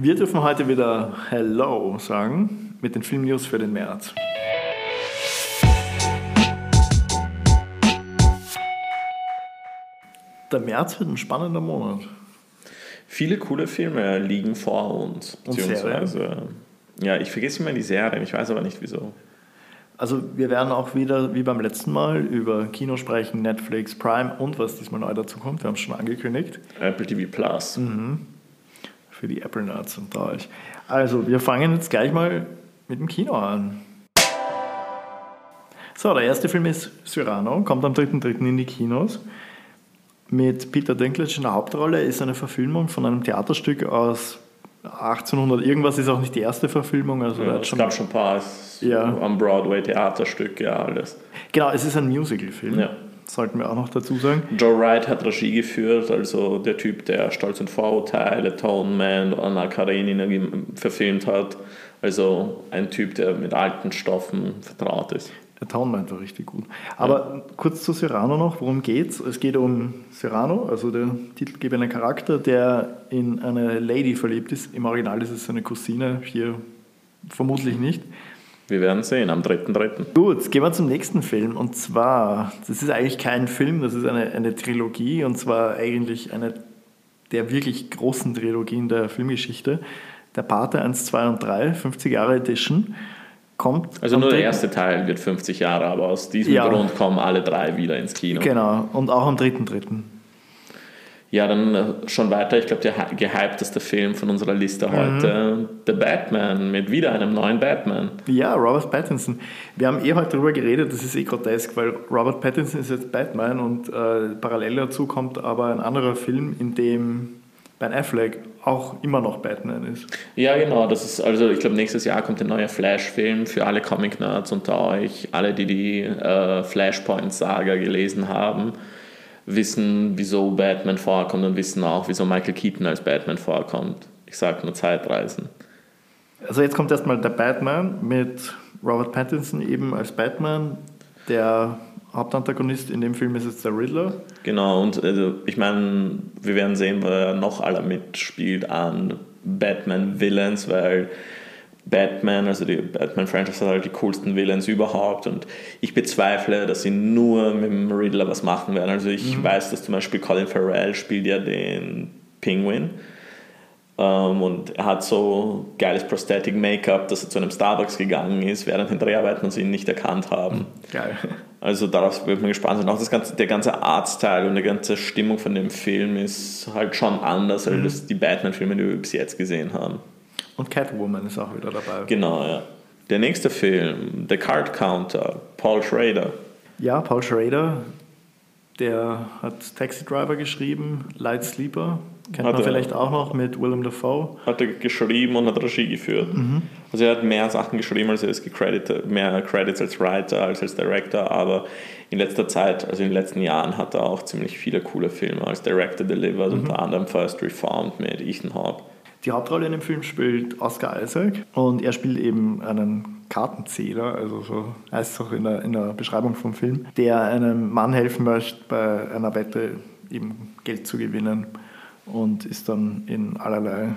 Wir dürfen heute wieder Hello sagen mit den Filmnews für den März. Der März wird ein spannender Monat. Viele coole Filme liegen vor uns. Und Beziehungsweise, ja, ich vergesse immer die Serien, ich weiß aber nicht wieso. Also wir werden auch wieder, wie beim letzten Mal, über Kino sprechen, Netflix, Prime und was diesmal neu dazu kommt. Wir haben es schon angekündigt. Apple TV Plus. Für die Apple Nerds unter euch. Also wir fangen jetzt gleich mal mit dem Kino an. So, der erste Film ist Cyrano, kommt am 3.3. in die Kinos. Mit Peter Dinklage in der Hauptrolle ist eine Verfilmung von einem Theaterstück aus 1800. Irgendwas ist auch nicht die erste Verfilmung. Also Ja, es schon gab schon ein paar Ja. am Broadway Theaterstück, ja, alles. Genau, es ist ein Musical-Film. Ja. Sollten wir auch noch dazu sagen. Joe Wright hat Regie geführt, also der Typ, der Stolz und Vorurteile, Atonement, Anna Karenina verfilmt hat. Also ein Typ, der mit alten Stoffen vertraut ist. Atonement war richtig gut. Aber kurz zu Cyrano noch, worum geht's? Es geht um Cyrano, also der titelgebende Charakter, der in eine Lady verliebt ist. Im Original ist es seine Cousine, hier vermutlich nicht. Wir werden sehen am 3.3. Gut, gehen wir zum nächsten Film. Und zwar, das ist eigentlich kein Film, das ist eine, eine Trilogie. Und zwar eigentlich eine der wirklich großen Trilogien der Filmgeschichte. Der Pate 1, 2 und 3, 50 Jahre Edition, kommt. Also nur der 3. erste Teil wird 50 Jahre, aber aus diesem Ja. Grund kommen alle drei wieder ins Kino. Genau, und auch am 3.3. Ja, dann äh, schon weiter. Ich glaube, der hy- gehypteste Film von unserer Liste heute, The Batman, mit wieder einem neuen Batman. Ja, Robert Pattinson. Wir haben eh heute darüber geredet, das ist eh grotesk, weil Robert Pattinson ist jetzt Batman und äh, parallel dazu kommt aber ein anderer Film, in dem Ben Affleck auch immer noch Batman ist. Ja, genau. Das ist also, ich glaube, nächstes Jahr kommt ein neuer Flash-Film für alle Comic-Nerds unter euch. Alle, die die äh, Flashpoint-Saga gelesen haben, wissen, wieso Batman vorkommt und wissen auch, wieso Michael Keaton als Batman vorkommt. Ich sage nur Zeitreisen. Also jetzt kommt erstmal der Batman mit Robert Pattinson eben als Batman. Der Hauptantagonist in dem Film ist jetzt der Riddler. Genau, und also, ich meine, wir werden sehen, wer noch alle mitspielt an Batman-Villains, weil Batman, also die Batman-Franchise hat halt die coolsten Villains überhaupt und ich bezweifle, dass sie nur mit dem Riddler was machen werden. Also ich weiß, dass zum Beispiel Colin Farrell spielt ja den Penguin ähm, und er hat so geiles Prosthetic Make-up, dass er zu einem Starbucks gegangen ist während den Dreharbeiten und sie ihn nicht erkannt haben. Geil. Also darauf wird man gespannt sein. Auch das ganze, der ganze Artstyle und die ganze Stimmung von dem Film ist halt schon anders als das- die Batman-Filme, die wir bis jetzt gesehen haben. Und Catwoman ist auch wieder dabei. Genau, ja. Der nächste Film, The Card Counter, Paul Schrader. Ja, Paul Schrader, der hat Taxi Driver geschrieben, Light Sleeper, kennt Hat man er. vielleicht auch noch mit Willem Dafoe. Hat er geschrieben und hat Regie geführt. Also er hat mehr Sachen geschrieben, als er ist gecredited, mehr Credits als Writer, als als Director, aber in letzter Zeit, also in den letzten Jahren, hat er auch ziemlich viele coole Filme als Director delivered, unter anderem First Reformed mit Ethan Hawke. Die Hauptrolle in dem Film spielt Oscar Isaac und er spielt eben einen Kartenzähler, also so heißt es auch in der, in der Beschreibung vom Film, der einem Mann helfen möchte, bei einer Wette eben Geld zu gewinnen und ist dann in allerlei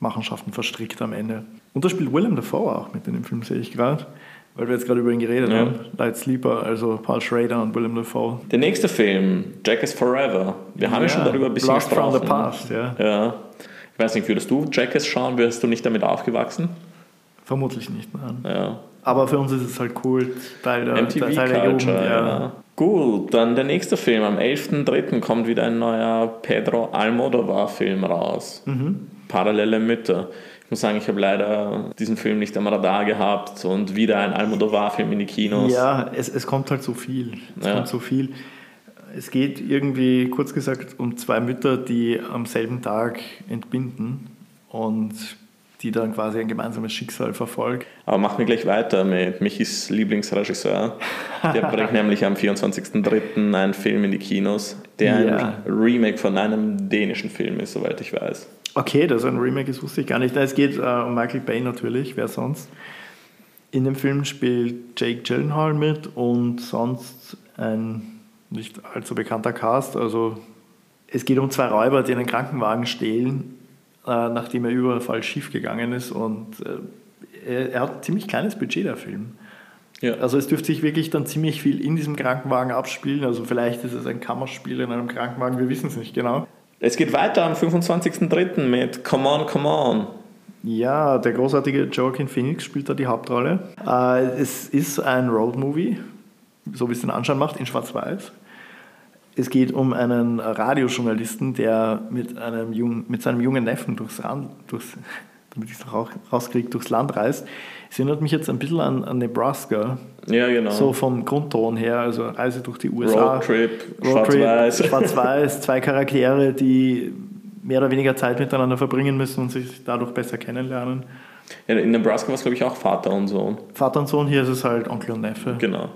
Machenschaften verstrickt am Ende. Und da spielt Willem Dafoe auch mit in dem Film, sehe ich gerade, weil wir jetzt gerade über ihn geredet Ja. haben. Light Sleeper, also Paul Schrader und Willem Dafoe. Der nächste Film, Jack is Forever. Wir haben ja, schon darüber ein bisschen Blast from gesprochen. the Past, ja. Ja. Ich weiß nicht, würdest du Jackass schauen? Wärst du nicht damit aufgewachsen? Vermutlich nicht, nein. Ja. Aber für uns ist es halt cool, Teil der, MTV Teil der Jugend. Ja. ja. Gut, dann der nächste Film. Am 11.03. kommt wieder ein neuer Pedro Almodovar-Film raus. Mhm. Parallele Mütter. Ich muss sagen, ich habe leider diesen Film nicht am Radar gehabt und wieder ein Almodovar-Film in die Kinos. Ja, es, es kommt halt so viel. Es Ja. kommt so viel. Es geht irgendwie, kurz gesagt, um zwei Mütter, die am selben Tag entbinden und die dann quasi ein gemeinsames Schicksal verfolgt. Aber machen wir gleich weiter mit Michis Lieblingsregisseur. Der bringt nämlich am 24.03. einen Film in die Kinos, der Ja. ein Remake von einem dänischen Film ist, soweit ich weiß. Okay, dass ein Remake ist, wusste ich gar nicht. Es geht äh, um Michael Bay natürlich, wer sonst. In dem Film spielt Jake Gyllenhaal mit und sonst ein nicht allzu bekannter Cast. Also es geht um zwei Räuber, die einen Krankenwagen stehlen äh, nachdem er überall schief gegangen ist. Und äh, er, er, hat ein ziemlich kleines Budget, der Film. Ja. Also es dürfte sich wirklich dann ziemlich viel in diesem Krankenwagen abspielen. Also vielleicht ist es ein Kammerspiel in einem Krankenwagen, wir wissen es nicht genau. Es geht weiter am 25.03. mit Come On, Come On. Ja, der großartige Joaquin Phoenix spielt da die Hauptrolle. Äh, es ist ein Road-Movie, so wie es den Anschein macht, in Schwarz-Weiß. Es geht um einen Radiojournalisten, der mit, einem jungen, mit seinem jungen Neffen durchs, durchs damit ich es auch rauskriege, durchs Land reist. Es erinnert mich jetzt ein bisschen an, an, Nebraska. Ja, genau. So vom Grundton her, also Reise durch die USA. Roadtrip, Schwarz-Weiß. Schwarz-Weiß, zwei Charaktere, die mehr oder weniger Zeit miteinander verbringen müssen und sich dadurch besser kennenlernen. Ja, in Nebraska war es, glaube ich, auch Vater und Sohn. Vater und Sohn, hier ist es halt Onkel und Neffe. Genau.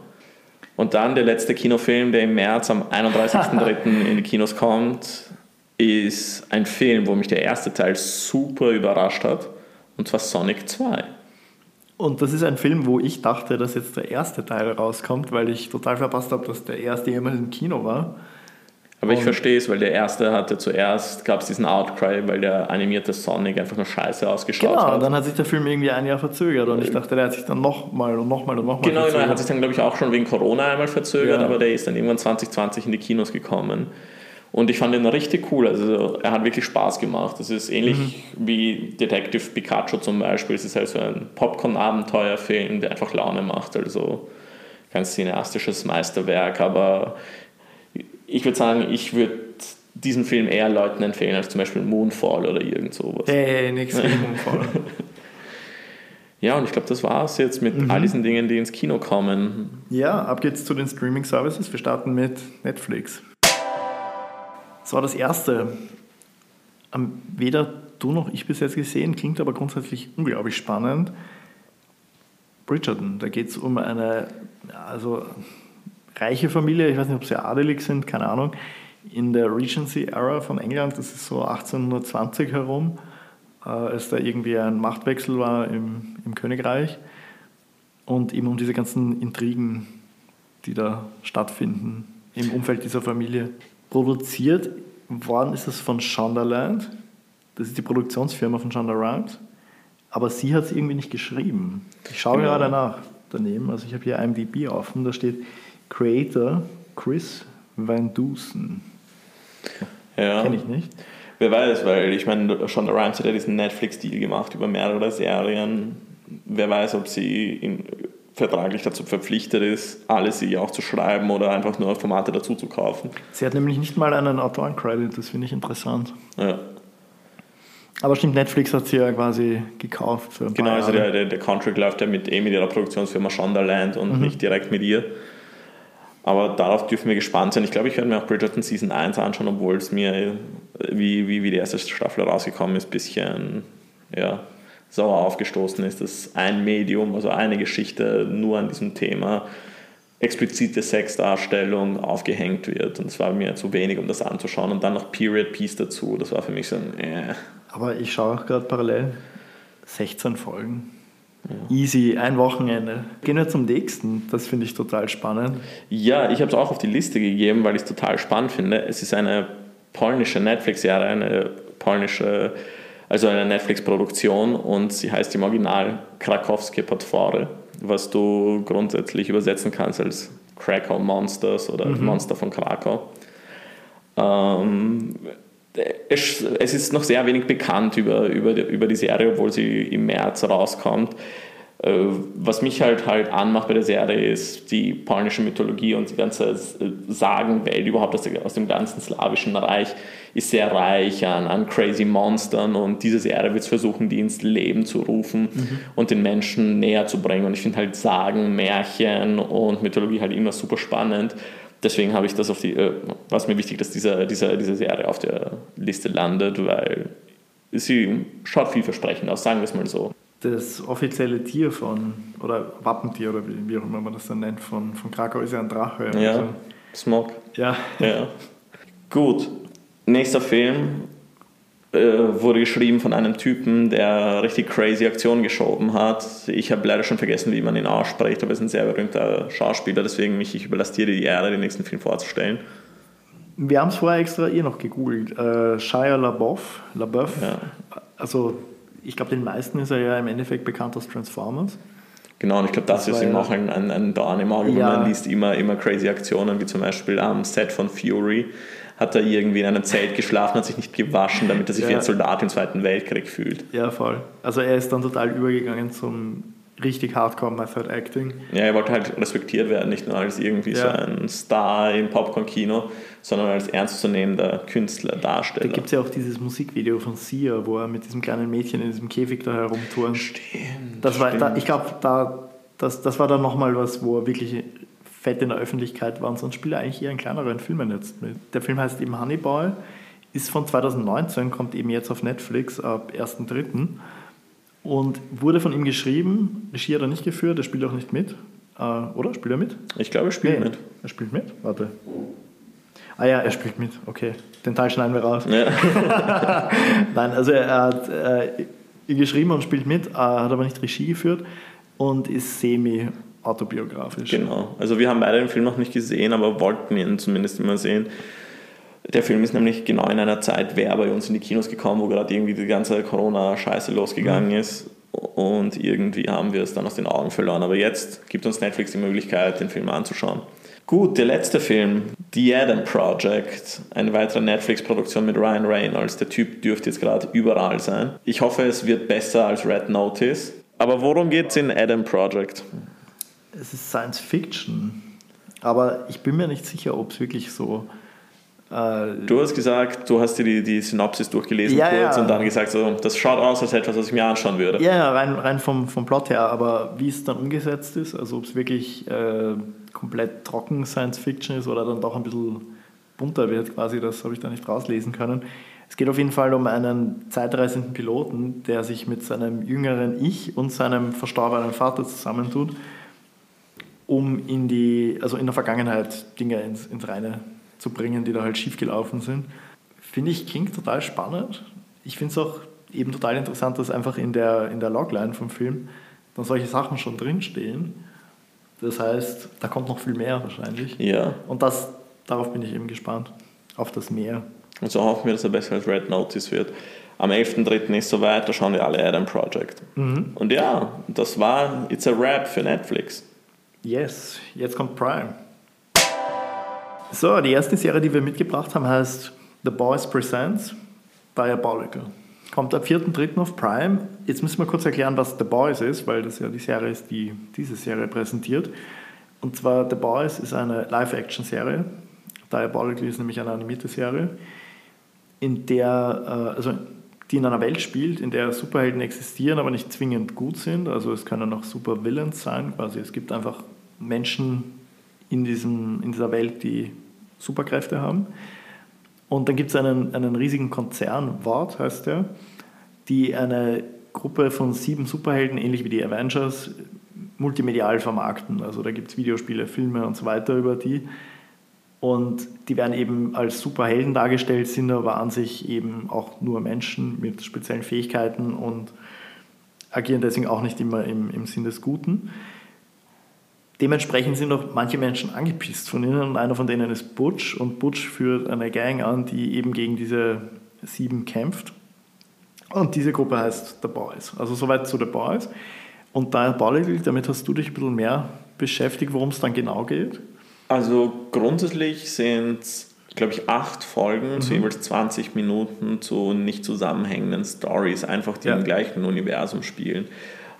Und dann der letzte Kinofilm, der im März am 31.03. in die Kinos kommt, ist ein Film, wo mich der erste Teil super überrascht hat. Und zwar Sonic 2. Und das ist ein Film, wo ich dachte, dass jetzt der erste Teil rauskommt, weil ich total verpasst habe, dass der erste jemals im Kino war. Aber ich verstehe es, weil der erste hatte zuerst, gab es diesen Outcry, weil der animierte Sonic einfach nur scheiße ausgeschaut genau, hat. Genau, dann hat sich der Film irgendwie ein Jahr verzögert und ich dachte, der hat sich dann nochmal und nochmal und nochmal genau, verzögert. Genau, er hat sich dann, glaube ich, auch schon wegen Corona einmal verzögert, ja. aber der ist dann irgendwann 2020 in die Kinos gekommen. Und ich fand ihn richtig cool. Also er hat wirklich Spaß gemacht. Das ist ähnlich mhm. wie Detective Pikachu zum Beispiel. Es ist halt so ein Popcorn-Abenteuerfilm, der einfach Laune macht. Also kein cineastisches Meisterwerk, aber ich würde sagen, ich würde diesen Film eher Leuten empfehlen als zum Beispiel Moonfall oder irgend sowas. Hey, hey nix gegen Moonfall. ja, und ich glaube, das war es jetzt mit mhm. all diesen Dingen, die ins Kino kommen. Ja, ab geht's zu den Streaming-Services. Wir starten mit Netflix. Das war das erste. Weder du noch ich bis jetzt gesehen, klingt aber grundsätzlich unglaublich spannend. Bridgerton, da geht es um eine, also reiche Familie, ich weiß nicht, ob sie adelig sind, keine Ahnung, in der Regency-Era von England, das ist so 1820 herum, äh, als da irgendwie ein Machtwechsel war im, im Königreich und eben um diese ganzen Intrigen, die da stattfinden im Umfeld dieser Familie. Produziert worden ist es von Shondaland, das ist die Produktionsfirma von Shonda Rhimes, aber sie hat es irgendwie nicht geschrieben. Ich schaue genau. gerade nach daneben, also ich habe hier IMDb offen, da steht Creator Chris Van Dusen. Ja. Kenne ich nicht. Wer weiß, weil ich meine, Shonda Rhimes hat ja diesen Netflix-Deal gemacht über mehrere Serien. Wer weiß, ob sie in, vertraglich dazu verpflichtet ist, alles sie auch zu schreiben oder einfach nur Formate dazu zu kaufen. Sie hat nämlich nicht mal einen Autorencredit, das finde ich interessant. Ja. Aber stimmt, Netflix hat sie ja quasi gekauft. Für genau, also der, der, der Contract läuft ja mit, eh mit ihrer Produktionsfirma Shondaland und mhm. nicht direkt mit ihr. Aber darauf dürfen wir gespannt sein. Ich glaube, ich werde mir auch Bridgerton Season 1 anschauen, obwohl es mir, wie, wie, wie die erste Staffel rausgekommen ist, ein bisschen ja, sauer aufgestoßen ist, dass ein Medium, also eine Geschichte nur an diesem Thema explizite Sexdarstellung aufgehängt wird. Und es war mir zu wenig, um das anzuschauen. Und dann noch Period Piece dazu. Das war für mich so ein. Äh. Aber ich schaue auch gerade parallel 16 Folgen. Easy, ein Wochenende. Gehen wir zum nächsten. Das finde ich total spannend. Ja, ich habe es auch auf die Liste gegeben, weil ich es total spannend finde. Es ist eine polnische Netflix-Serie, eine polnische, also eine Netflix-Produktion und sie heißt im Original Krakowskie Potwory, was du grundsätzlich übersetzen kannst als Krakow Monsters oder mhm. Monster von Krakau. Ähm, es, es, ist noch sehr wenig bekannt über, über, über die Serie, obwohl sie im März rauskommt. Äh, was mich halt halt anmacht bei der Serie ist die polnische Mythologie und die ganze Sagenwelt überhaupt aus, der, aus dem ganzen slawischen Reich ist sehr reich an, an crazy Monstern und diese Serie wird es versuchen, die ins Leben zu rufen mhm. und den Menschen näher zu bringen. Und ich finde halt Sagen, Märchen und Mythologie halt immer super spannend deswegen habe ich das auf die, äh, war es mir wichtig, dass diese, diese, diese Serie auf der Liste landet, weil sie schaut vielversprechend aus, sagen wir es mal so. Das offizielle Tier von, oder Wappentier oder wie, auch immer man das dann nennt, von, von Krakau ist ja ein Drache. Ja, also, Smog. Ja. ja. Gut, nächster Film wurde geschrieben von einem Typen, der richtig crazy Aktionen geschoben hat. Ich habe leider schon vergessen, wie man ihn ausspricht, aber er ist ein sehr berühmter Schauspieler, deswegen mich, ich überlasse dir die Ehre, den nächsten Film vorzustellen. Wir haben es vorher extra eh noch gegoogelt. Äh, Shia LaBeouf, LaBeouf. Ja. Also ich glaube, den meisten ist er ja im Endeffekt bekannt als Transformers. Genau, und ich glaube, das, Das ist ihm ja- auch ein, ein, ein Dorn im Auge, Ja. man liest immer, immer crazy Aktionen, wie zum Beispiel am Set von Fury hat er irgendwie in einem Zelt geschlafen, hat sich nicht gewaschen, damit er sich wie Ja. ein Soldat im Zweiten Weltkrieg fühlt. Ja, voll. Also er ist dann total übergegangen zum richtig Hardcore Method Acting. Ja, er wollte halt respektiert werden, nicht nur als irgendwie so Ja. ein Star im Popcorn-Kino, sondern als ernstzunehmender Künstler, Da Darsteller. gibt es ja auch dieses Musikvideo von Sia, wo er mit diesem kleinen Mädchen in diesem Käfig da herumturnt. Stimmt. Das war, da, stimmt. ich glaube, da, das, das war dann nochmal was, wo er wirklich fett in der Öffentlichkeit war und sonst spielt er eigentlich eher in kleineren Filmen jetzt mit. Der Film heißt eben Honeyball, ist von 2019, kommt eben jetzt auf Netflix ab 1.3. und wurde von ihm geschrieben. Regie hat er nicht geführt, er spielt auch nicht mit. Äh, oder? Spielt er mit? Ich glaube, er spielt mit. Er spielt mit? Warte. Ah ja, er spielt mit, okay. Den Teil schneiden wir raus. Ja. Nein, also er hat äh, geschrieben und spielt mit, äh, hat aber nicht Regie geführt und ist semi-autobiografisch. Genau. Also wir haben beide den Film noch nicht gesehen, aber wollten ihn zumindest immer sehen. Der Film ist nämlich genau in einer Zeit wer bei uns in die Kinos gekommen, wo gerade irgendwie die ganze Corona-Scheiße losgegangen ist. Und irgendwie haben wir es dann aus den Augen verloren. Aber jetzt gibt uns Netflix die Möglichkeit, den Film anzuschauen. Gut, der letzte Film, The Adam Project, eine weitere Netflix-Produktion mit Ryan Reynolds. Der Typ dürfte jetzt gerade überall sein. Ich hoffe, es wird besser als Red Notice. Aber worum geht es in Adam Project? Es ist Science Fiction, aber ich bin mir nicht sicher, ob es wirklich so. Äh, Du hast gesagt, du hast dir die, die Synopsis durchgelesen Ja, kurz ja. und dann gesagt, so, das schaut aus als etwas, was ich mir anschauen würde. ja, rein, rein vom, vom Plot her, aber wie es dann umgesetzt ist, also ob es wirklich äh, komplett trocken Science Fiction ist oder dann doch ein bisschen bunter wird, quasi, das habe ich da nicht rauslesen können. Es geht auf jeden Fall um einen zeitreisenden Piloten, der sich mit seinem jüngeren Ich und seinem verstorbenen Vater zusammentut, um in die, also in der Vergangenheit Dinge ins, ins Reine zu bringen, die da halt schiefgelaufen sind. Finde ich, klingt total spannend. Ich finde es auch eben total interessant, dass einfach in der, in der Logline vom Film dann solche Sachen schon drinstehen. Das heißt, da kommt noch viel mehr wahrscheinlich. Ja, Und das, darauf bin ich eben gespannt. Auf das Meer. und so hoffen wir, dass er besser als Red Notice wird. Am 11.3. ist soweit, da schauen wir alle Adam Project. Und ja, das war It's a Rap für Netflix. Yes, jetzt kommt Prime. So, die erste Serie, die wir mitgebracht haben, heißt The Boys Presents Diabolical. Kommt am 4.3. auf Prime. Jetzt müssen wir kurz erklären, was The Boys ist, weil das ja die Serie ist, die diese Serie präsentiert. Und zwar The Boys ist eine Live-Action-Serie. Diabolical ist nämlich eine animierte Serie, in der, äh, also die in einer Welt spielt, in der Superhelden existieren, aber nicht zwingend gut sind. Also es können auch Super-Villains sein. Quasi es gibt einfach Menschen in, diesem, in dieser Welt, die Superkräfte haben. Und dann gibt es einen, einen riesigen Konzern, Wort heißt der, die eine Gruppe von sieben Superhelden, ähnlich wie die Avengers, multimedial vermarkten. Also da gibt es Videospiele, Filme und so weiter über die. Und die werden eben als Superhelden dargestellt, sind aber an sich eben auch nur Menschen mit speziellen Fähigkeiten und agieren deswegen auch nicht immer im, im Sinn des Guten. Dementsprechend sind auch manche Menschen angepisst von ihnen und einer von denen ist Butch und Butch führt eine Gang an, die eben gegen diese sieben kämpft. Und diese Gruppe heißt The Boys. Also soweit zu The Boys. Und Diabolical, damit hast du dich ein bisschen mehr beschäftigt, worum es dann genau geht. Also grundsätzlich sind es, glaube ich, acht Folgen, zu jeweils 20 Minuten zu nicht zusammenhängenden Stories, einfach die Ja. im gleichen Universum spielen.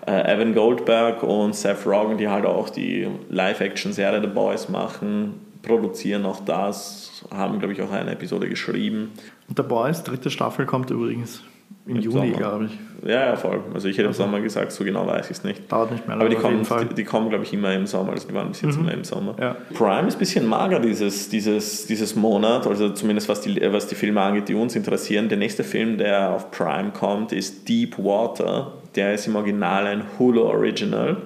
Äh, Evan Goldberg und Seth Rogen, die halt auch die Live-Action-Serie The Boys machen, produzieren auch das, haben, glaube ich, auch eine Episode geschrieben. Und The Boys, dritte Staffel, kommt übrigens im, Im Juni, glaube ich. Ja, ja, voll. Also ich hätte im Also- Sommer gesagt, so genau weiß ich es nicht. Dauert nicht mehr Aber lange die kommen, Fall. die, die kommen, glaube ich, immer im Sommer. Also die waren bis jetzt immer im Sommer. Ja. Prime ist ein bisschen mager dieses, dieses, dieses Monat, also zumindest was die, was die Filme angeht, die uns interessieren. Der nächste Film, der auf Prime kommt, ist Deep Water. Der ist im Original ein Hulu Original,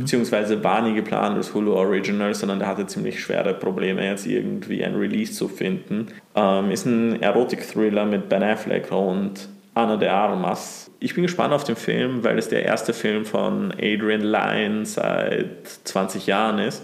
beziehungsweise war nie geplant als Hulu Original, sondern der hatte ziemlich schwere Probleme, jetzt irgendwie ein Release zu finden. Ähm, ist ein Erotik-Thriller mit Ben Affleck und Ana de Armas. Ich bin gespannt auf den Film, weil es der erste Film von Adrian Lyne seit 20 Jahren ist.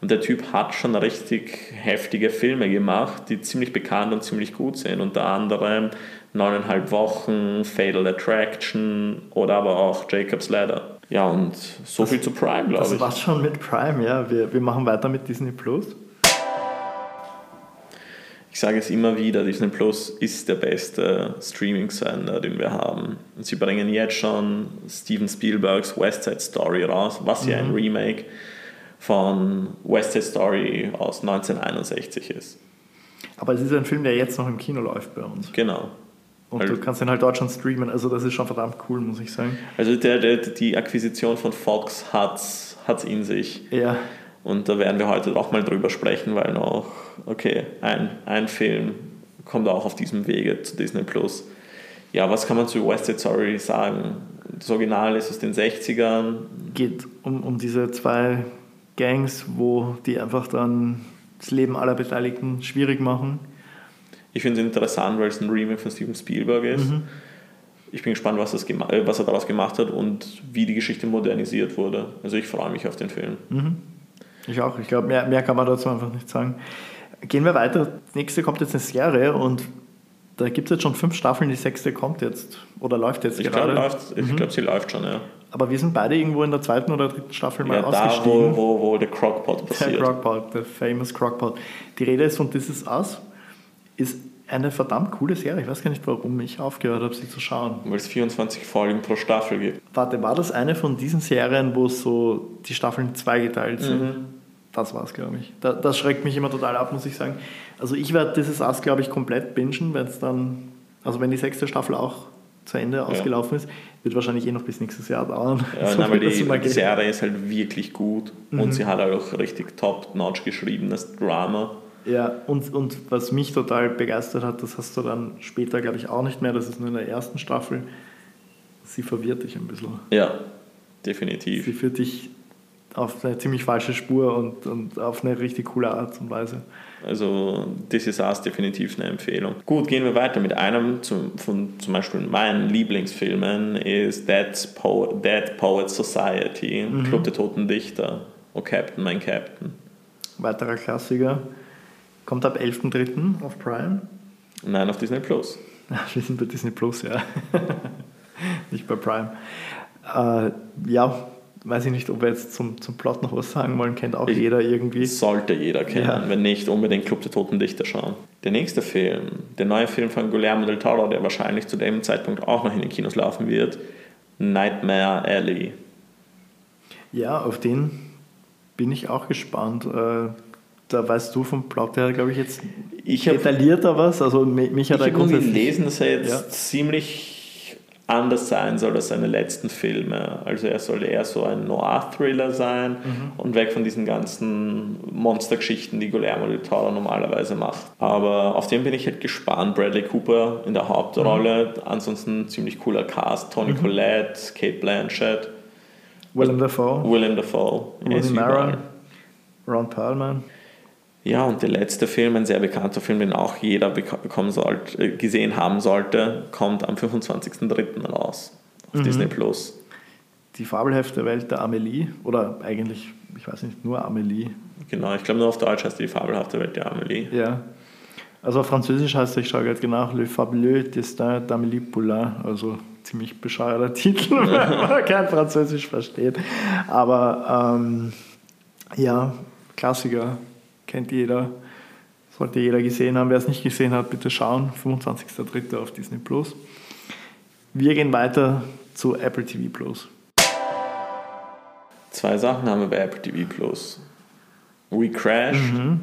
Und der Typ hat schon richtig heftige Filme gemacht, die ziemlich bekannt und ziemlich gut sind. Unter anderem Neuneinhalb Wochen, Fatal Attraction oder aber auch Jacob's Ladder. Ja, und so das, viel zu Prime, glaube ich. Das war's schon mit Prime, ja. Wir, wir machen weiter mit Disney Plus. Ich sage es immer wieder, Disney Plus ist der beste Streaming-Sender, den wir haben. Und sie bringen jetzt schon Steven Spielbergs West Side Story raus, was ja ein mhm. Remake von West Side Story aus 1961 ist. Aber es ist ein Film, der jetzt noch im Kino läuft bei uns. Genau. Und also, du kannst den halt dort schon streamen, also das ist schon verdammt cool, muss ich sagen. Also der, der die Akquisition von Fox hat es in sich. Ja. Und da werden wir heute auch mal drüber sprechen, weil noch, okay, ein, ein Film kommt auch auf diesem Wege zu Disney Plus. Ja, was kann man zu West Side Story sagen? Das Original ist aus den 60ern. Geht um, um diese zwei Gangs, wo die einfach dann das Leben aller Beteiligten schwierig machen. Ich finde es interessant, weil es ein Remake von Steven Spielberg ist. Mhm. Ich bin gespannt, was, äh, was er daraus gemacht hat und wie die Geschichte modernisiert wurde. Also ich freue mich auf den Film. Mhm. Ich auch. Ich glaube, mehr, mehr kann man dazu einfach nicht sagen. Gehen wir weiter. Das nächste kommt jetzt eine Serie und da gibt es jetzt schon fünf Staffeln. Die sechste kommt jetzt oder läuft jetzt ich gerade. Glaub, ich mhm. glaube, sie läuft schon, ja. Aber wir sind beide irgendwo in der zweiten oder dritten Staffel mal ja, ausgestiegen. Da, wo, wo, wo der Crockpot passiert. Der Crockpot, der famous Crockpot. Die Rede ist von This Is Us. Ist eine verdammt coole Serie. Ich weiß gar nicht, warum ich aufgehört habe, sie zu schauen. Weil es 24 Folgen pro Staffel gibt. Warte, war das eine von diesen Serien, wo so die Staffeln zweigeteilt sind? Mhm. Das war es, glaube ich. Das, das schreckt mich immer total ab, muss ich sagen. Also ich werde dieses Ass, glaube ich, komplett bingen, wenn es dann, also wenn die sechste Staffel auch zu Ende ausgelaufen ist, wird wahrscheinlich eh noch bis nächstes Jahr dauern. Ja, so nein, weil die, die Serie ist halt wirklich gut mhm. und sie hat auch richtig top-notch geschriebenes Drama. Ja, und, und was mich total begeistert hat, das hast du dann später, glaube ich, auch nicht mehr, das ist nur in der ersten Staffel, sie verwirrt dich ein bisschen. Ja, definitiv. Sie führt dich auf eine ziemlich falsche Spur und, und auf eine richtig coole Art und Weise. Also This Is Us definitiv eine Empfehlung. Gut, gehen wir weiter mit einem zum, von zum Beispiel meinen Lieblingsfilmen ist Dead, po Dead Poets Society, mhm. Club der Toten Dichter, Oh Captain, mein Captain. Weiterer Klassiker. Kommt ab 11.03. auf Prime. Nein, auf Disney Plus. Wir sind bei Disney Plus, ja. Nicht bei Prime. Äh, ja, weiß ich nicht, ob wir jetzt zum, zum Plot noch was sagen wollen, kennt auch ich jeder irgendwie. Sollte jeder kennen, ja. wenn nicht, unbedingt Club der Toten Dichter schauen. Der nächste Film, der neue Film von Guillermo del Toro, der wahrscheinlich zu dem Zeitpunkt auch noch in den Kinos laufen wird, Nightmare Alley. Ja, auf den bin ich auch gespannt. Äh, da weißt du vom Plot her, glaube ich, jetzt ich detaillierter was. Also mich hat ich habe gelesen, dass er jetzt ja. ziemlich anders sein soll als seine letzten Filme. Also er soll eher so ein Noir-Thriller sein mhm. und weg von diesen ganzen Monstergeschichten, die Guillermo del Toro normalerweise macht. Aber auf den bin ich halt gespannt. Bradley Cooper in der Hauptrolle, mhm. ansonsten ziemlich cooler Cast. Tony mhm. Collette, Kate Blanchett. Willem Dafoe. Willem Dafoe. Rooney Mara. Ron Perlman. Ja, und der letzte Film, ein sehr bekannter Film, den auch jeder bekommen sollte, äh, gesehen haben sollte, kommt am 25.03. raus auf mhm. Disney Plus. Die fabelhafte Welt der Amelie, oder eigentlich, ich weiß nicht, nur Amelie. Genau, ich glaube nur auf Deutsch heißt die fabelhafte Welt der Amelie. Ja. Also auf Französisch heißt es, ich schaue gerade genau, Le Fabuleux Destin d'Amélie Poulain, also ziemlich bescheuerter Titel, wenn man kein Französisch versteht. Aber ähm, ja, Klassiker kennt jeder, sollte jeder gesehen haben. Wer es nicht gesehen hat, bitte schauen. 25.03. auf Disney Plus. Wir gehen weiter zu Apple TV Plus. Zwei Sachen haben wir bei Apple TV Plus. We Crashed. Mhm.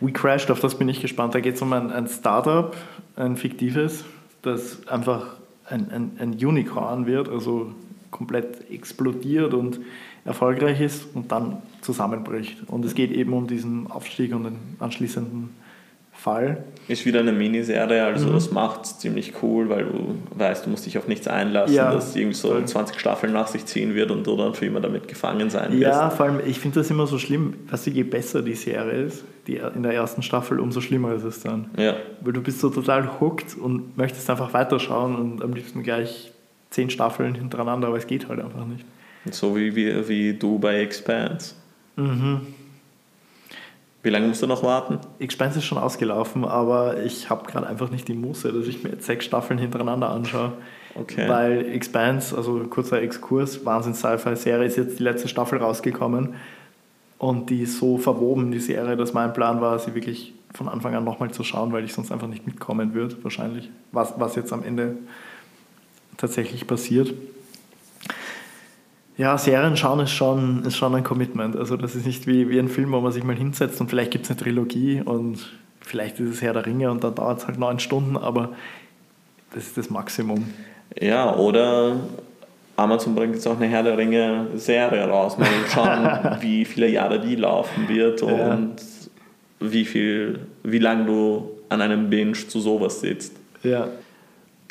We Crashed, auf das bin ich gespannt. Da geht es um ein, ein Startup, ein fiktives, das einfach ein, ein, ein Unicorn wird, also komplett explodiert und erfolgreich ist und dann zusammenbricht. Und es geht eben um diesen Aufstieg und den anschließenden Fall. Ist wieder eine Miniserie, also mhm. das macht es ziemlich cool, weil du weißt, du musst dich auf nichts einlassen, ja, dass irgendwie so voll. 20 Staffeln nach sich ziehen wird und du dann für immer damit gefangen sein wirst. Ja, vor allem, ich finde das immer so schlimm, dass je besser die Serie ist, die in der ersten Staffel, umso schlimmer ist es dann. Ja. Weil du bist so total hooked und möchtest einfach weiterschauen und am liebsten gleich zehn Staffeln hintereinander, aber es geht halt einfach nicht. So wie, wie, wie du bei Expanse. Mhm. Wie lange musst du noch warten? Expanse ist schon ausgelaufen, aber ich habe gerade einfach nicht die Muße, dass ich mir jetzt sechs Staffeln hintereinander anschaue. Okay. Weil Expanse, also kurzer Exkurs, Wahnsinn-Sci-Fi-Serie, ist jetzt die letzte Staffel rausgekommen. Und die ist so verwoben, die Serie, dass mein Plan war, sie wirklich von Anfang an nochmal zu schauen, weil ich sonst einfach nicht mitkommen würde, wahrscheinlich. Was, was jetzt am Ende tatsächlich passiert. Ja, Serien schauen ist schon, ist schon ein Commitment. Also das ist nicht wie, wie ein Film, wo man sich mal hinsetzt und vielleicht gibt es eine Trilogie und vielleicht ist es Herr der Ringe und dann dauert es halt neun Stunden, aber das ist das Maximum. Ja, oder Amazon bringt jetzt auch eine Herr der Ringe Serie raus. Mal schauen, wie viele Jahre die laufen wird und ja. wie viel, wie lange du an einem Binge zu sowas sitzt. Ja.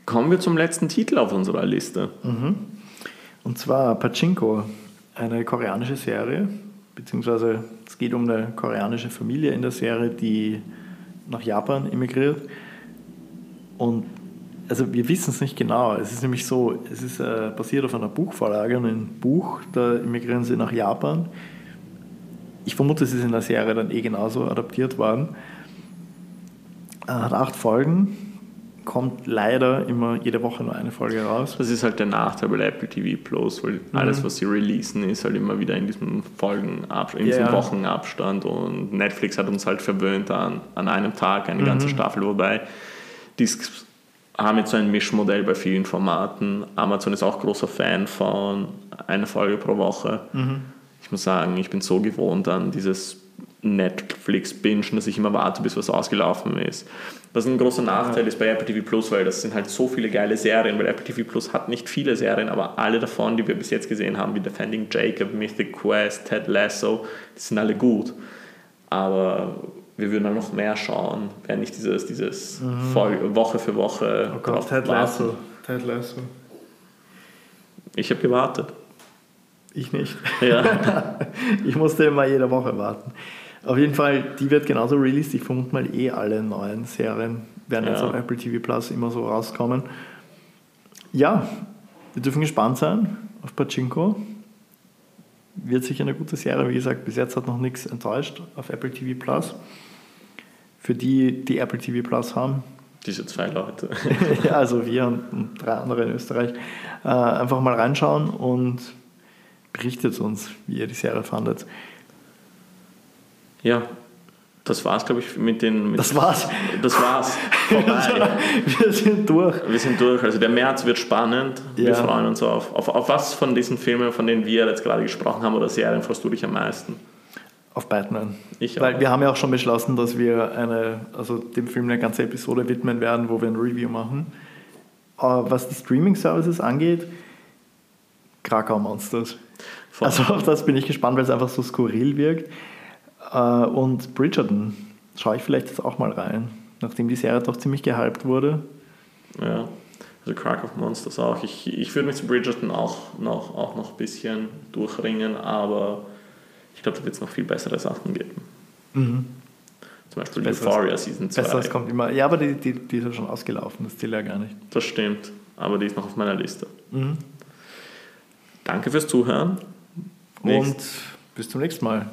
Kommen wir zum letzten Titel auf unserer Liste. Mhm. Und zwar Pachinko, eine koreanische Serie, beziehungsweise es geht um eine koreanische Familie in der Serie, die nach Japan emigriert. Und also wir wissen es nicht genau. Es ist nämlich so, es ist äh, basiert auf einer Buchvorlage und ein Buch, da emigrieren sie nach Japan. Ich vermute, es ist in der Serie dann eh genauso adaptiert worden. Äh, hat acht Folgen, kommt leider immer jede Woche nur eine Folge raus. Das ist halt der Nachteil bei Apple TV Plus, weil mhm. alles, was sie releasen, ist halt immer wieder in diesem Folgen in diesem yeah. Wochenabstand und Netflix hat uns halt verwöhnt an, an einem Tag eine mhm. ganze Staffel, wobei die haben jetzt so ein Mischmodell bei vielen Formaten. Amazon ist auch großer Fan von einer Folge pro Woche. Mhm. Ich muss sagen, ich bin so gewohnt an dieses Netflix-Bingen, dass ich immer warte, bis was ausgelaufen ist. Was ein großer Nachteil ist bei Apple TV Plus, weil das sind halt so viele geile Serien, weil Apple TV Plus hat nicht viele Serien, aber alle davon, die wir bis jetzt gesehen haben, wie Defending Jacob, Mythic Quest, Ted Lasso, die sind alle gut. Aber wir würden dann noch mehr schauen, wenn nicht dieses, dieses mhm. Woche für Woche. Oh Gott, Ted Lasso. Ted Lasso. Ich habe gewartet. Ich nicht. Ja. ich musste immer jede Woche warten. Auf jeden Fall, die wird genauso released. Ich vermute mal eh alle neuen Serien werden ja. jetzt auf Apple TV Plus immer so rauskommen. Ja, wir dürfen gespannt sein auf Pachinko. Wird sicher eine gute Serie. Wie gesagt, bis jetzt hat noch nichts enttäuscht auf Apple TV Plus. Für die, die Apple TV Plus haben. Diese zwei Leute. ja, also wir und, drei andere in Österreich. Äh, einfach mal reinschauen und berichtet uns, wie ihr die Serie fandet. Ja, das war's, glaube ich, mit den. Mit das war's. Das war's. Vorbei. wir sind durch. Wir sind durch. Also der März wird spannend. Ja. Wir freuen uns auf, auf. Auf was von diesen Filmen, von denen wir jetzt gerade gesprochen haben, oder Serien freust du dich am meisten? Auf Batman. Ich auch. Weil wir haben ja auch schon beschlossen, dass wir eine, also dem Film eine ganze Episode widmen werden, wo wir ein Review machen. Aber was die Streaming-Services angeht, Krakau Monsters. Voll. Also auf das bin ich gespannt, weil es einfach so skurril wirkt. Äh, und Bridgerton schaue ich vielleicht jetzt auch mal rein, nachdem die Serie doch ziemlich gehypt wurde. Ja, also Crack of Monsters auch. Ich, ich würde mich zu Bridgerton auch noch, auch noch ein bisschen durchringen, aber ich glaube, da wird es noch viel bessere Sachen geben. Mhm. Zum Beispiel Besseres, Euphoria Season 2. Besseres kommt immer. Ja, aber die, die, die ist ja schon ausgelaufen, das zählt ja gar nicht. Das stimmt, aber die ist noch auf meiner Liste. Mhm. Danke fürs Zuhören. Und bis zum nächsten Mal.